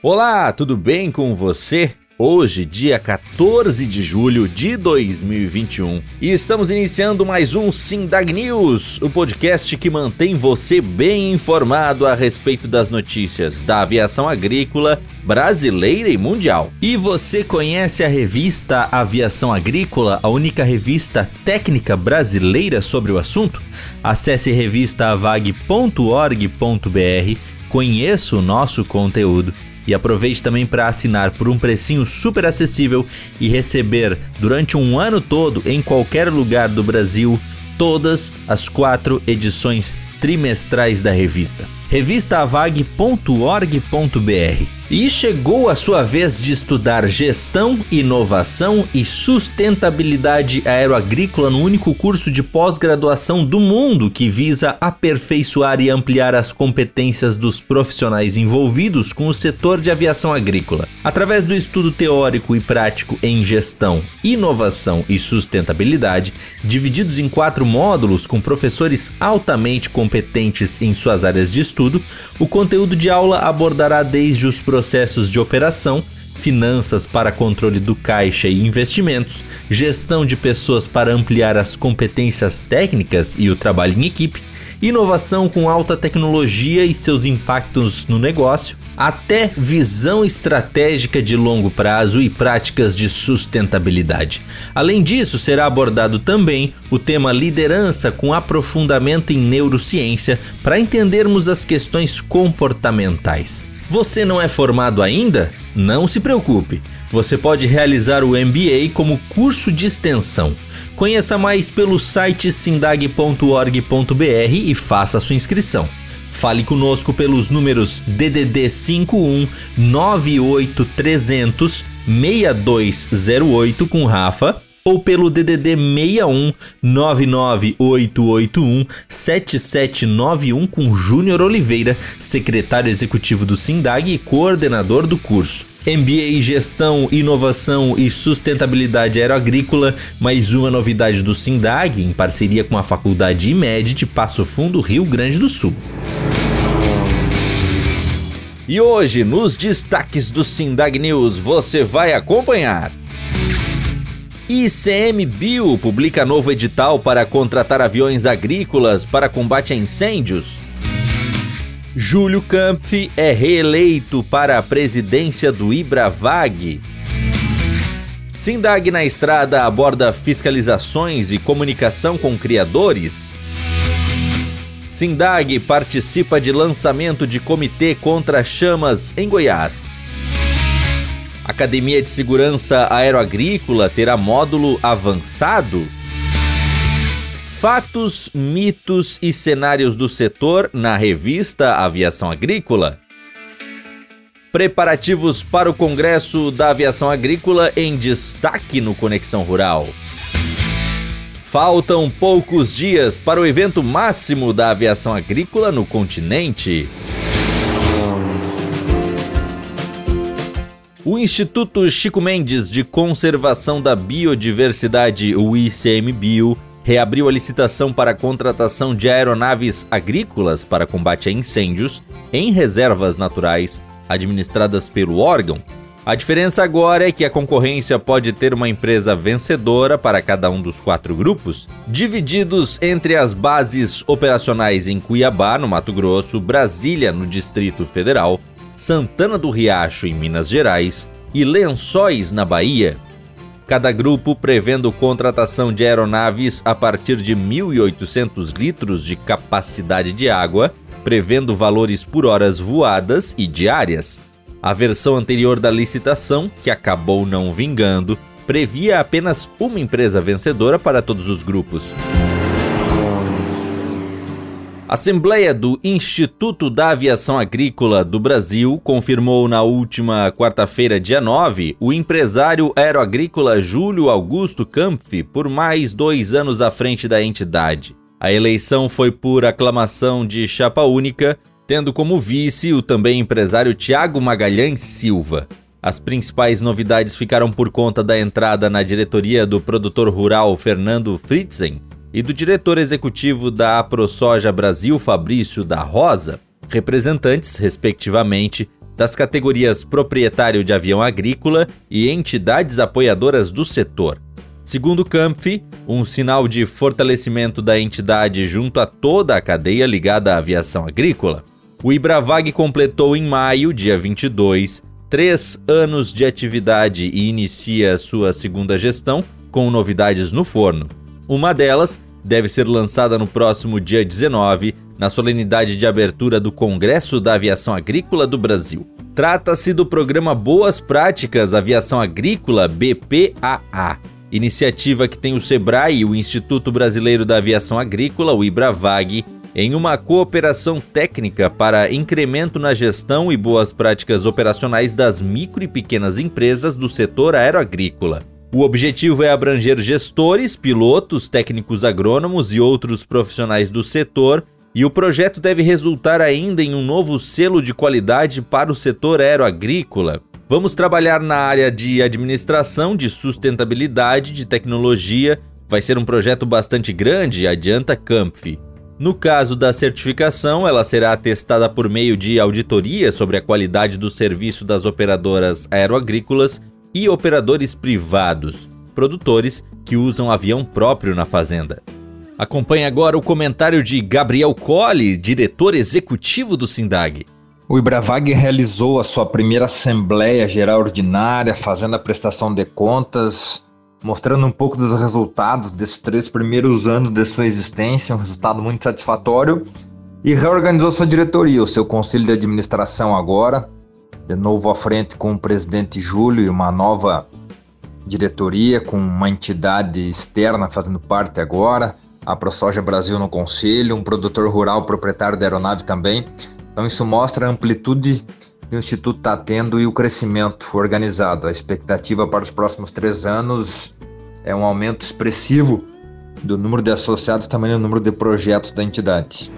Olá, tudo bem com você? Hoje, dia 14 de julho de 2021, e estamos iniciando mais um Sindag News, o podcast que mantém você bem informado a respeito das notícias da aviação agrícola brasileira e mundial. E você conhece a revista Aviação Agrícola, a única revista técnica brasileira sobre o assunto? Acesse revistavag.org.br, conheça o nosso conteúdo e aproveite também para assinar por um precinho super acessível e receber durante um ano todo em qualquer lugar do Brasil todas as quatro edições trimestrais da revista. revistavag.org.br e chegou a sua vez de estudar gestão, inovação e sustentabilidade aeroagrícola no único curso de pós-graduação do mundo que visa aperfeiçoar e ampliar as competências dos profissionais envolvidos com o setor de aviação agrícola. Através do estudo teórico e prático em gestão, inovação e sustentabilidade, divididos em quatro módulos com professores altamente competentes em suas áreas de estudo, o conteúdo de aula abordará desde os de operação, finanças para controle do caixa e investimentos, gestão de pessoas para ampliar as competências técnicas e o trabalho em equipe, inovação com alta tecnologia e seus impactos no negócio, até visão estratégica de longo prazo e práticas de sustentabilidade. Além disso, será abordado também o tema liderança com aprofundamento em neurociência para entendermos as questões comportamentais. Você não é formado ainda? Não se preocupe. Você pode realizar o MBA como curso de extensão. Conheça mais pelo site sindag.org.br e faça sua inscrição. Fale conosco pelos números DDD 51 98300 6208 com Rafa ou pelo DDD 61 99881 7791 com Júnior Oliveira, secretário executivo do Sindag e coordenador do curso. MBA em Gestão, Inovação e Sustentabilidade Aeroagrícola, mais uma novidade do Sindag, em parceria com a Faculdade IMED de Passo Fundo, Rio Grande do Sul. E hoje, nos destaques do Sindag News, você vai acompanhar. ICMBio publica novo edital para contratar aviões agrícolas para combate a incêndios. Júlio Kampf é reeleito para a presidência do Ibravag. Sindag na estrada aborda fiscalizações e comunicação com criadores. Sindag participa de lançamento de comitê contra chamas em Goiás. Academia de Segurança Aeroagrícola terá módulo avançado? Fatos, mitos e cenários do setor na revista Aviação Agrícola. Preparativos para o Congresso da Aviação Agrícola em destaque no Conexão Rural. Faltam poucos dias para o evento máximo da aviação agrícola no continente. O Instituto Chico Mendes de Conservação da Biodiversidade, o ICMBio, reabriu a licitação para a contratação de aeronaves agrícolas para combate a incêndios em reservas naturais administradas pelo órgão. A diferença agora é que a concorrência pode ter uma empresa vencedora para cada um dos quatro grupos, divididos entre as bases operacionais em Cuiabá, no Mato Grosso, Brasília, no Distrito Federal, Santana do Riacho, em Minas Gerais, e Lençóis, na Bahia. Cada grupo prevendo contratação de aeronaves a partir de 1.800 litros de capacidade de água, prevendo valores por horas voadas e diárias. A versão anterior da licitação, que acabou não vingando, previa apenas uma empresa vencedora para todos os grupos. Assembleia do Instituto da Aviação Agrícola do Brasil confirmou na última quarta-feira, dia 9, o empresário aeroagrícola Júlio Augusto Kampf por mais dois anos à frente da entidade. A eleição foi por aclamação de chapa única, tendo como vice o também empresário Tiago Magalhães Silva. As principais novidades ficaram por conta da entrada na diretoria do produtor rural Fernando Fritzen e do diretor executivo da AproSoja Brasil, Fabrício da Rosa, representantes, respectivamente, das categorias proprietário de avião agrícola e entidades apoiadoras do setor. Segundo Campfi, um sinal de fortalecimento da entidade junto a toda a cadeia ligada à aviação agrícola, o Ibravag completou em maio, dia 22, três anos de atividade e inicia sua segunda gestão com novidades no forno. Uma delas deve ser lançada no próximo dia 19, na solenidade de abertura do Congresso da Aviação Agrícola do Brasil. Trata-se do programa Boas Práticas Aviação Agrícola BPAA iniciativa que tem o SEBRAE e o Instituto Brasileiro da Aviação Agrícola, o IBRAVAG, em uma cooperação técnica para incremento na gestão e boas práticas operacionais das micro e pequenas empresas do setor aeroagrícola. O objetivo é abranger gestores, pilotos, técnicos agrônomos e outros profissionais do setor, e o projeto deve resultar ainda em um novo selo de qualidade para o setor aeroagrícola. Vamos trabalhar na área de administração, de sustentabilidade, de tecnologia. Vai ser um projeto bastante grande, adianta Campf. No caso da certificação, ela será atestada por meio de auditoria sobre a qualidade do serviço das operadoras aeroagrícolas e operadores privados, produtores que usam avião próprio na fazenda. Acompanhe agora o comentário de Gabriel Colli, diretor executivo do SINDAG. O Ibravag realizou a sua primeira Assembleia Geral Ordinária, fazendo a prestação de contas, mostrando um pouco dos resultados desses três primeiros anos de sua existência, um resultado muito satisfatório, e reorganizou sua diretoria, o seu conselho de administração agora, de novo à frente com o presidente Júlio e uma nova diretoria, com uma entidade externa fazendo parte agora, a ProSoja Brasil no conselho, um produtor rural proprietário da aeronave também. Então isso mostra a amplitude que o Instituto está tendo e o crescimento organizado. A expectativa para os próximos três anos é um aumento expressivo do número de associados, também do número de projetos da entidade.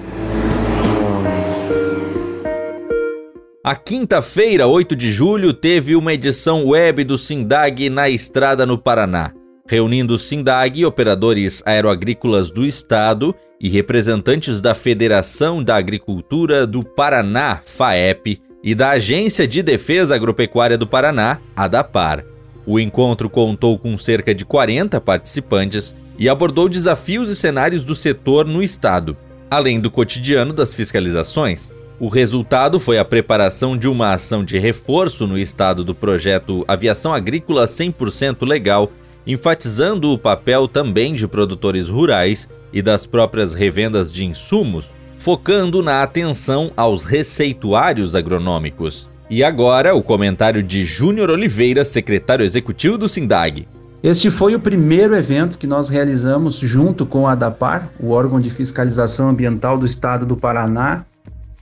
A quinta-feira, 8 de julho, teve uma edição web do Sindag na estrada no Paraná reunindo SINDAG, operadores aeroagrícolas do estado e representantes da Federação da Agricultura do Paraná, FAEP, e da Agência de Defesa Agropecuária do Paraná, ADAPAR. O encontro contou com cerca de 40 participantes e abordou desafios e cenários do setor no estado, além do cotidiano das fiscalizações. O resultado foi a preparação de uma ação de reforço no estado do projeto Aviação Agrícola 100% Legal enfatizando o papel também de produtores rurais e das próprias revendas de insumos, focando na atenção aos receituários agronômicos. E agora, o comentário de Júnior Oliveira, secretário executivo do SINDAG. Este foi o primeiro evento que nós realizamos junto com a ADAPAR, o órgão de fiscalização ambiental do estado do Paraná.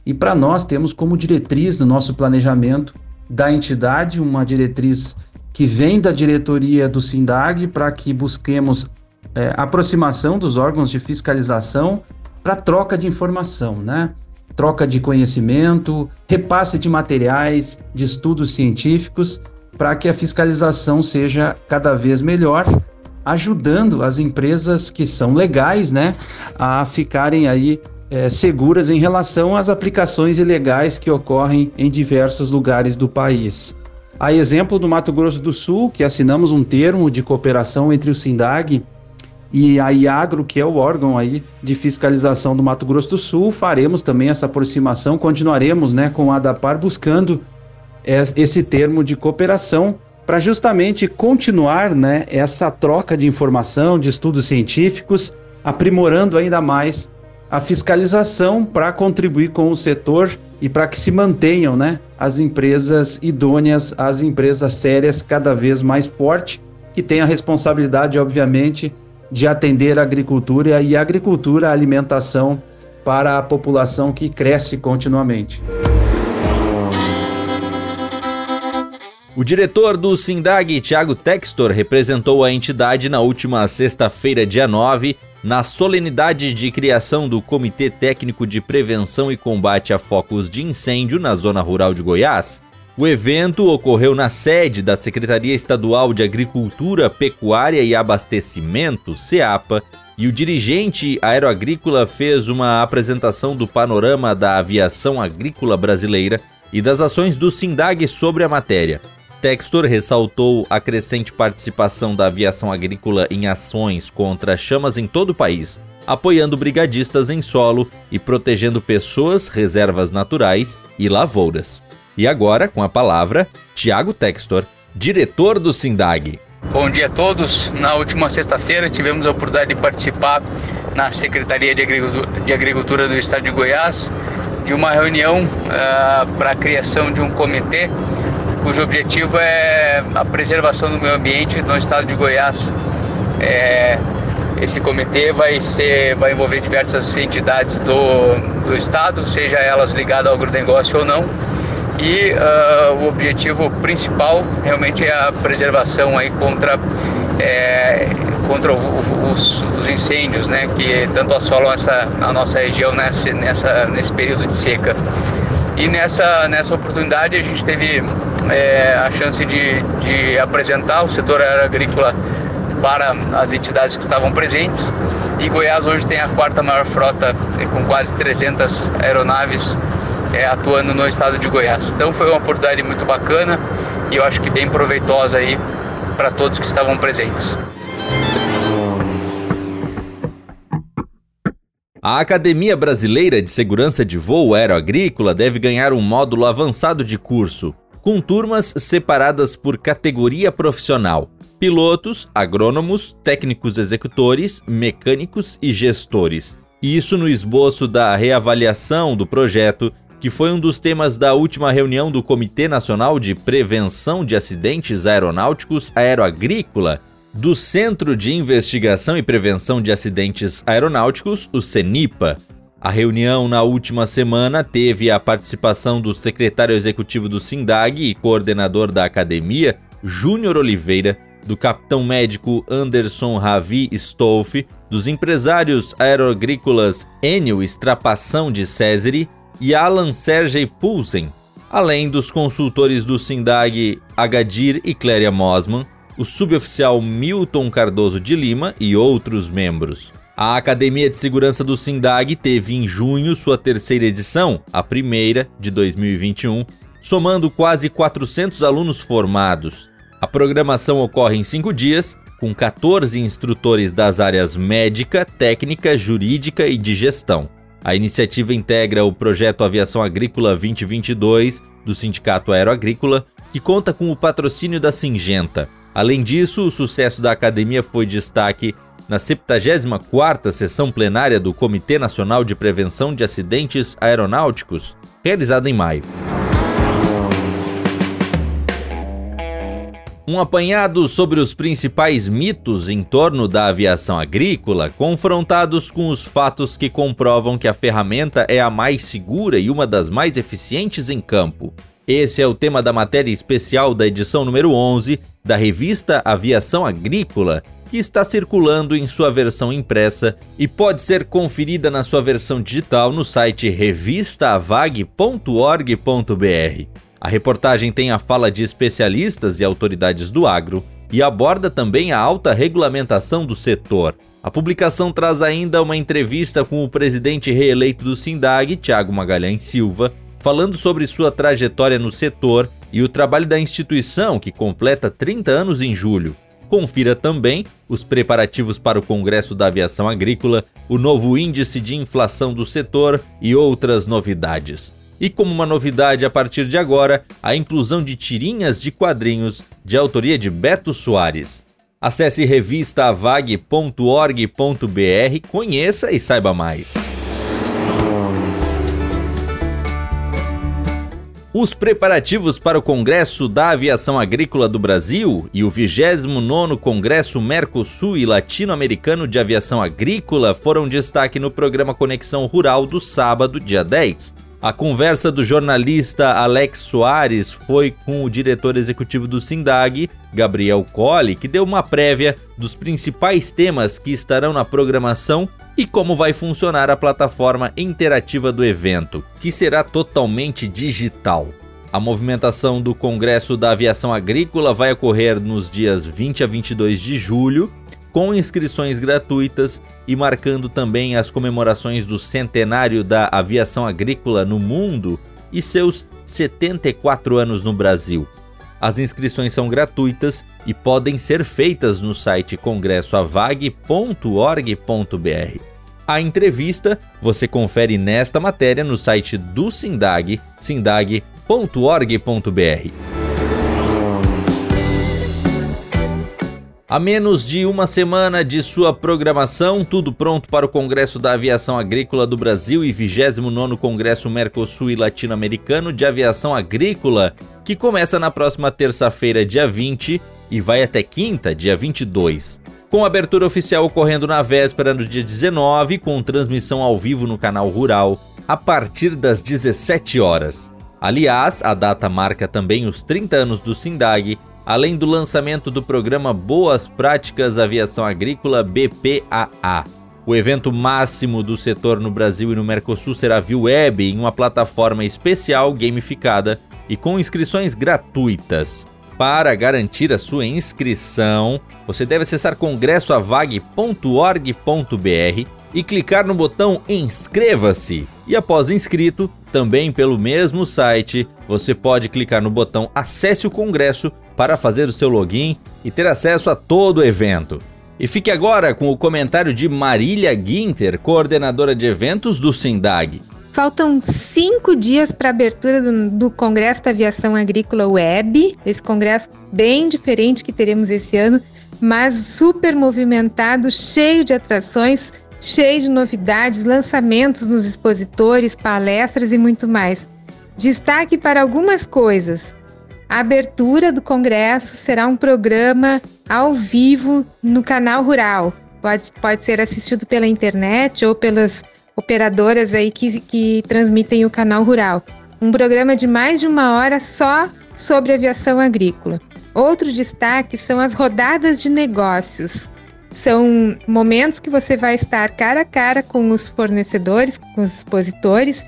E para nós temos como diretriz do nosso planejamento da entidade uma diretriz que vem da diretoria do SINDAG para que busquemos é, aproximação dos órgãos de fiscalização para troca de informação, né? Troca de conhecimento, repasse de materiais, de estudos científicos, para que a fiscalização seja cada vez melhor, ajudando as empresas que são legais, né, a ficarem aí é, seguras em relação às aplicações ilegais que ocorrem em diversos lugares do país. A exemplo do Mato Grosso do Sul, que assinamos um termo de cooperação entre o SINDAG e a IAGRO, que é o órgão aí de fiscalização do Mato Grosso do Sul, faremos também essa aproximação, continuaremos né, com a ADAPAR buscando esse termo de cooperação para justamente continuar né, essa troca de informação, de estudos científicos, aprimorando ainda mais a fiscalização para contribuir com o setor e para que se mantenham né, as empresas idôneas, as empresas sérias, cada vez mais forte, que têm a responsabilidade, obviamente, de atender a agricultura e a agricultura, a alimentação para a população que cresce continuamente. O diretor do SINDAG, Thiago Textor, representou a entidade na última sexta-feira, dia 9, na solenidade de criação do Comitê Técnico de Prevenção e Combate a Focos de Incêndio na Zona Rural de Goiás. O evento ocorreu na sede da Secretaria Estadual de Agricultura, Pecuária e Abastecimento, SEAPA, e o dirigente aeroagrícola fez uma apresentação do panorama da aviação agrícola brasileira e das ações do SINDAG sobre a matéria. Textor ressaltou a crescente participação da aviação agrícola em ações contra chamas em todo o país, apoiando brigadistas em solo e protegendo pessoas, reservas naturais e lavouras. E agora, com a palavra, Tiago Textor, diretor do SINDAG. Bom dia a todos. Na última sexta-feira tivemos a oportunidade de participar na Secretaria de Agricultura, do Estado de Goiás de uma reunião uh, para a criação de um comitê cujo objetivo é a preservação do meio ambiente no estado de Goiás. É, esse comitê vai ser, vai envolver diversas entidades do, do estado, seja elas ligadas ao agronegócio ou não e uh, o objetivo principal realmente é a preservação aí contra é, contra os, os, incêndios, né, que tanto assolam essa, a nossa região nessa, nessa, nesse período de seca. E nessa, nessa oportunidade a gente teve é, a chance de, de apresentar o setor agrícola para as entidades que estavam presentes. E Goiás hoje tem a quarta maior frota, com quase 300 aeronaves é, atuando no estado de Goiás. Então foi uma oportunidade muito bacana e eu acho que bem proveitosa aí para todos que estavam presentes. A Academia Brasileira de Segurança de Voo Aeroagrícola deve ganhar um módulo avançado de curso, com turmas separadas por categoria profissional: pilotos, agrônomos, técnicos executores, mecânicos e gestores. Isso no esboço da reavaliação do projeto que foi um dos temas da última reunião do Comitê Nacional de Prevenção de Acidentes Aeronáuticos Aeroagrícola, do Centro de Investigação e Prevenção de Acidentes Aeronáuticos, o CENIPA. A reunião na última semana teve a participação do secretário executivo do SINDAG e coordenador da academia, Júnior Oliveira, do capitão médico Anderson Ravi Stolfe, dos empresários aeroagrícolas Enio Estrapação de Césare e Alan Sergei Poulsen, além dos consultores do SINDAG Agadir e Cléria Mosman, o suboficial Milton Cardoso de Lima e outros membros. A Academia de Segurança do SINDAG teve em junho sua terceira edição, a primeira de 2021, somando quase 400 alunos formados. A programação ocorre em cinco dias, com 14 instrutores das áreas médica, técnica, jurídica e de gestão. A iniciativa integra o projeto Aviação Agrícola 2022 do Sindicato Aeroagrícola, que conta com o patrocínio da Singenta. Além disso, o sucesso da academia foi destaque na 74ª sessão plenária do Comitê Nacional de Prevenção de Acidentes Aeronáuticos, realizada em maio. Um apanhado sobre os principais mitos em torno da aviação agrícola, confrontados com os fatos que comprovam que a ferramenta é a mais segura e uma das mais eficientes em campo. Esse é o tema da matéria especial da edição número 11 da revista Aviação Agrícola, que está circulando em sua versão impressa e pode ser conferida na sua versão digital no site revistaavag.org.br. A reportagem tem a fala de especialistas e autoridades do agro e aborda também a alta regulamentação do setor. A publicação traz ainda uma entrevista com o presidente reeleito do SINDAG, Tiago Magalhães Silva, falando sobre sua trajetória no setor e o trabalho da instituição, que completa 30 anos em julho. Confira também os preparativos para o Congresso da Aviação Agrícola, o novo índice de inflação do setor e outras novidades. E como uma novidade a partir de agora, a inclusão de tirinhas de quadrinhos de autoria de Beto Soares. Acesse revistavag.org.br, conheça e saiba mais. Os preparativos para o Congresso da Aviação Agrícola do Brasil e o 29º Congresso Mercosul e Latino-Americano de Aviação Agrícola foram destaque no programa Conexão Rural do sábado, dia 10. A conversa do jornalista Alex Soares foi com o diretor executivo do SINDAG, Gabriel Colli, que deu uma prévia dos principais temas que estarão na programação e como vai funcionar a plataforma interativa do evento, que será totalmente digital. A movimentação do Congresso da Aviação Agrícola vai ocorrer nos dias 20 a 22 de julho com inscrições gratuitas e marcando também as comemorações do centenário da aviação agrícola no mundo e seus 74 anos no Brasil. As inscrições são gratuitas e podem ser feitas no site congressoavag.org.br. A entrevista você confere nesta matéria no site do Sindag, sindag.org.br. A menos de uma semana de sua programação, tudo pronto para o Congresso da Aviação Agrícola do Brasil e 29º Congresso Mercosul e Latino-Americano de Aviação Agrícola, que começa na próxima terça-feira, dia 20, e vai até quinta, dia 22. Com abertura oficial ocorrendo na véspera do dia 19, com transmissão ao vivo no canal Rural, a partir das 17 horas. Aliás, a data marca também os 30 anos do SINDAG além do lançamento do programa Boas Práticas Aviação Agrícola BPAA. O evento máximo do setor no Brasil e no Mercosul será via web em uma plataforma especial gamificada e com inscrições gratuitas. Para garantir a sua inscrição, você deve acessar congressoavag.org.br e clicar no botão Inscreva-se. E após inscrito, também pelo mesmo site, você pode clicar no botão Acesse o Congresso para fazer o seu login e ter acesso a todo o evento. E fique agora com o comentário de Marília Guinter, coordenadora de eventos do SINDAG. Faltam cinco dias para a abertura do, do, Congresso da Aviação Agrícola Web, esse congresso bem diferente que teremos esse ano, mas super movimentado, cheio de atrações, cheio de novidades, lançamentos nos expositores, palestras e muito mais. Destaque para algumas coisas. A abertura do congresso será um programa ao vivo no canal Rural. Pode, pode ser assistido pela internet ou pelas operadoras aí que, que transmitem o canal Rural. Um programa de mais de uma hora só sobre aviação agrícola. Outro destaque são as rodadas de negócios. São momentos que você vai estar cara a cara com os fornecedores, com os expositores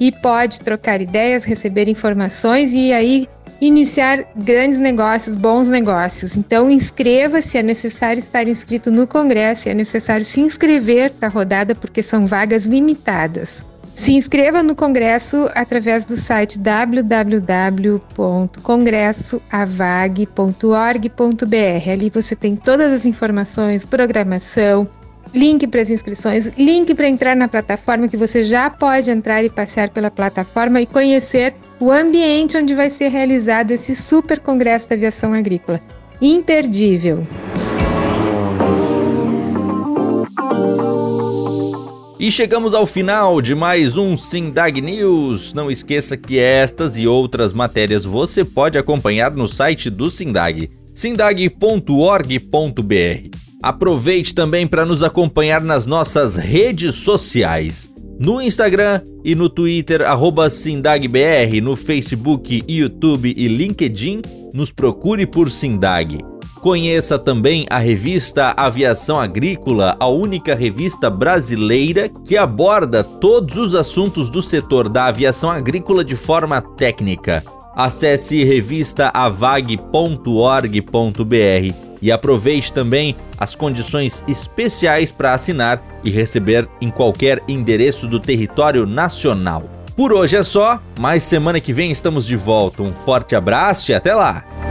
e pode trocar ideias, receber informações e aí iniciar grandes negócios, bons negócios. Então, inscreva-se, é necessário estar inscrito no Congresso, é necessário se inscrever para a rodada porque são vagas limitadas. Se inscreva no Congresso através do site www.congressoavag.org.br. Ali você tem todas as informações, programação, link para as inscrições, link para entrar na plataforma que você já pode entrar e passear pela plataforma e conhecer o ambiente onde vai ser realizado esse super congresso da aviação agrícola. Imperdível. E chegamos ao final de mais um Sindag News. Não esqueça que estas e outras matérias você pode acompanhar no site do Sindag, sindag.org.br. Aproveite também para nos acompanhar nas nossas redes sociais no Instagram e no Twitter, SindagBR, no Facebook, YouTube e LinkedIn, nos procure por Sindag. Conheça também a revista Aviação Agrícola, a única revista brasileira que aborda todos os assuntos do setor da aviação agrícola de forma técnica. Acesse revistaavag.org.br e aproveite também as condições especiais para assinar e receber em qualquer endereço do território nacional. Por hoje é só, mas semana que vem estamos de volta. Um forte abraço e até lá!